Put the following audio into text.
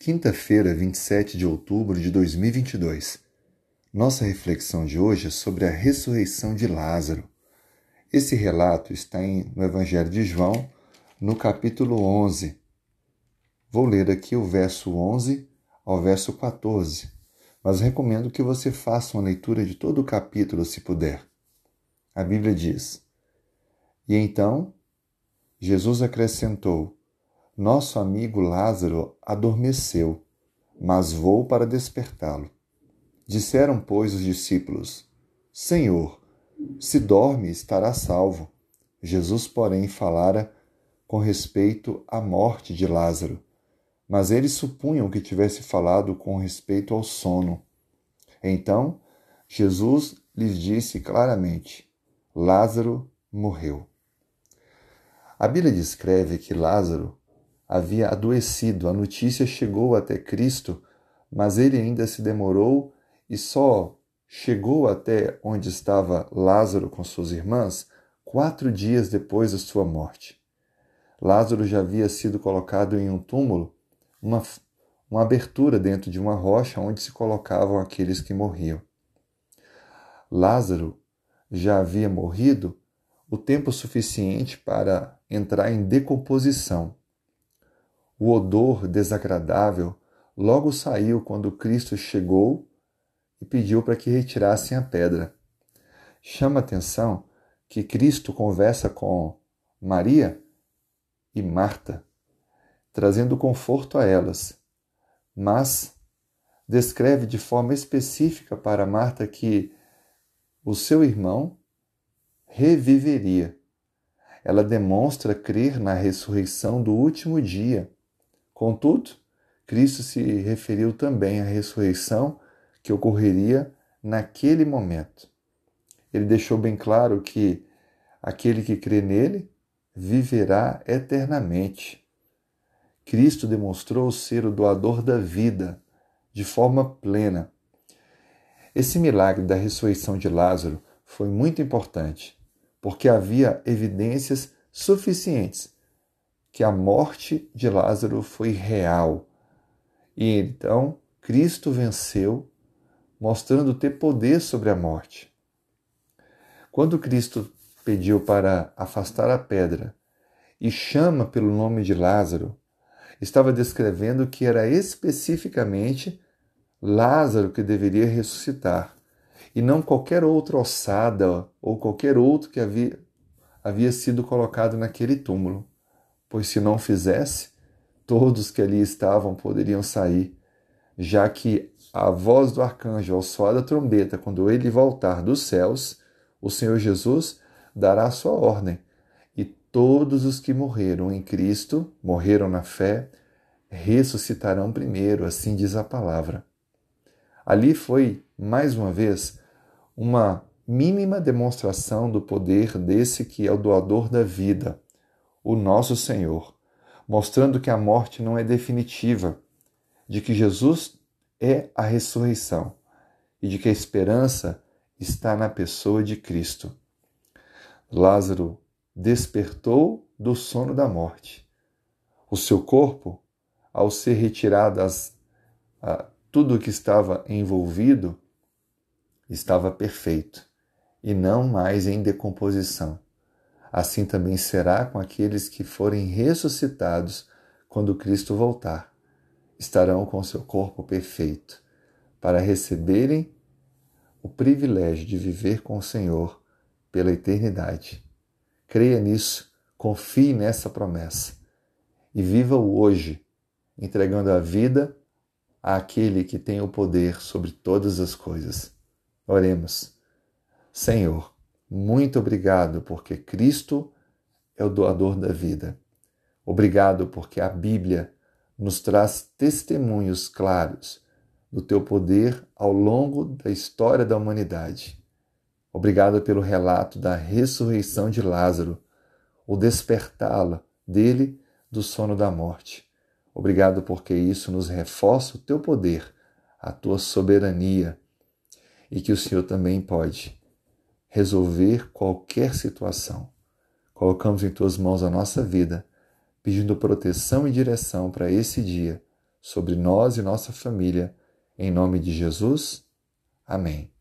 Quinta-feira, 27 de outubro de 2022. Nossa reflexão de hoje é sobre a ressurreição de Lázaro. Esse relato está no Evangelho de João, no capítulo 11. Vou ler aqui o verso 11 ao verso 14, mas recomendo que você faça uma leitura de todo o capítulo se puder. A Bíblia diz: E então Jesus acrescentou: nosso amigo Lázaro adormeceu, mas vou para despertá-lo. Disseram, pois, os discípulos: Senhor, se dorme, estará salvo. Jesus, porém, falara com respeito à morte de Lázaro, mas eles supunham que tivesse falado com respeito ao sono. Então, Jesus lhes disse claramente: Lázaro morreu. A Bíblia descreve que Lázaro havia adoecido. A notícia chegou até Cristo, mas ele ainda se demorou e só chegou até onde estava Lázaro com suas irmãs quatro dias depois da sua morte. Lázaro já havia sido colocado em um túmulo, uma, uma abertura dentro de uma rocha onde se colocavam aqueles que morriam. Lázaro já havia morrido o tempo suficiente para entrar em decomposição. O odor desagradável logo saiu quando Cristo chegou e pediu para que retirassem a pedra. Chama atenção que Cristo conversa com Maria e Marta, trazendo conforto a elas, mas descreve de forma específica para Marta que o seu irmão reviveria. Ela demonstra crer na ressurreição do último dia Contudo, Cristo se referiu também à ressurreição que ocorreria naquele momento. Ele deixou bem claro que aquele que crê nele viverá eternamente. Cristo demonstrou ser o doador da vida de forma plena. Esse milagre da ressurreição de Lázaro foi muito importante, porque havia evidências suficientes que a morte de Lázaro foi real. E então Cristo venceu, mostrando ter poder sobre a morte. Quando Cristo pediu para afastar a pedra e chama pelo nome de Lázaro, estava descrevendo que era especificamente Lázaro que deveria ressuscitar, e não qualquer outra ossada ou qualquer outro que havia, havia sido colocado naquele túmulo pois se não fizesse, todos que ali estavam poderiam sair, já que a voz do arcanjo ao soar da trombeta, quando ele voltar dos céus, o Senhor Jesus dará a sua ordem, e todos os que morreram em Cristo, morreram na fé, ressuscitarão primeiro, assim diz a palavra. Ali foi, mais uma vez, uma mínima demonstração do poder desse que é o doador da vida, o nosso Senhor, mostrando que a morte não é definitiva, de que Jesus é a ressurreição e de que a esperança está na pessoa de Cristo. Lázaro despertou do sono da morte. O seu corpo, ao ser retirado as, a, tudo o que estava envolvido, estava perfeito e não mais em decomposição. Assim também será com aqueles que forem ressuscitados quando Cristo voltar. Estarão com seu corpo perfeito, para receberem o privilégio de viver com o Senhor pela eternidade. Creia nisso, confie nessa promessa e viva-o hoje, entregando a vida àquele que tem o poder sobre todas as coisas. Oremos. Senhor, muito obrigado, porque Cristo é o doador da vida. Obrigado, porque a Bíblia nos traz testemunhos claros do teu poder ao longo da história da humanidade. Obrigado pelo relato da ressurreição de Lázaro, o despertá-la dele do sono da morte. Obrigado porque isso nos reforça o teu poder, a tua soberania, e que o Senhor também pode resolver qualquer situação. Colocamos em tuas mãos a nossa vida, pedindo proteção e direção para esse dia, sobre nós e nossa família. Em nome de Jesus. Amém.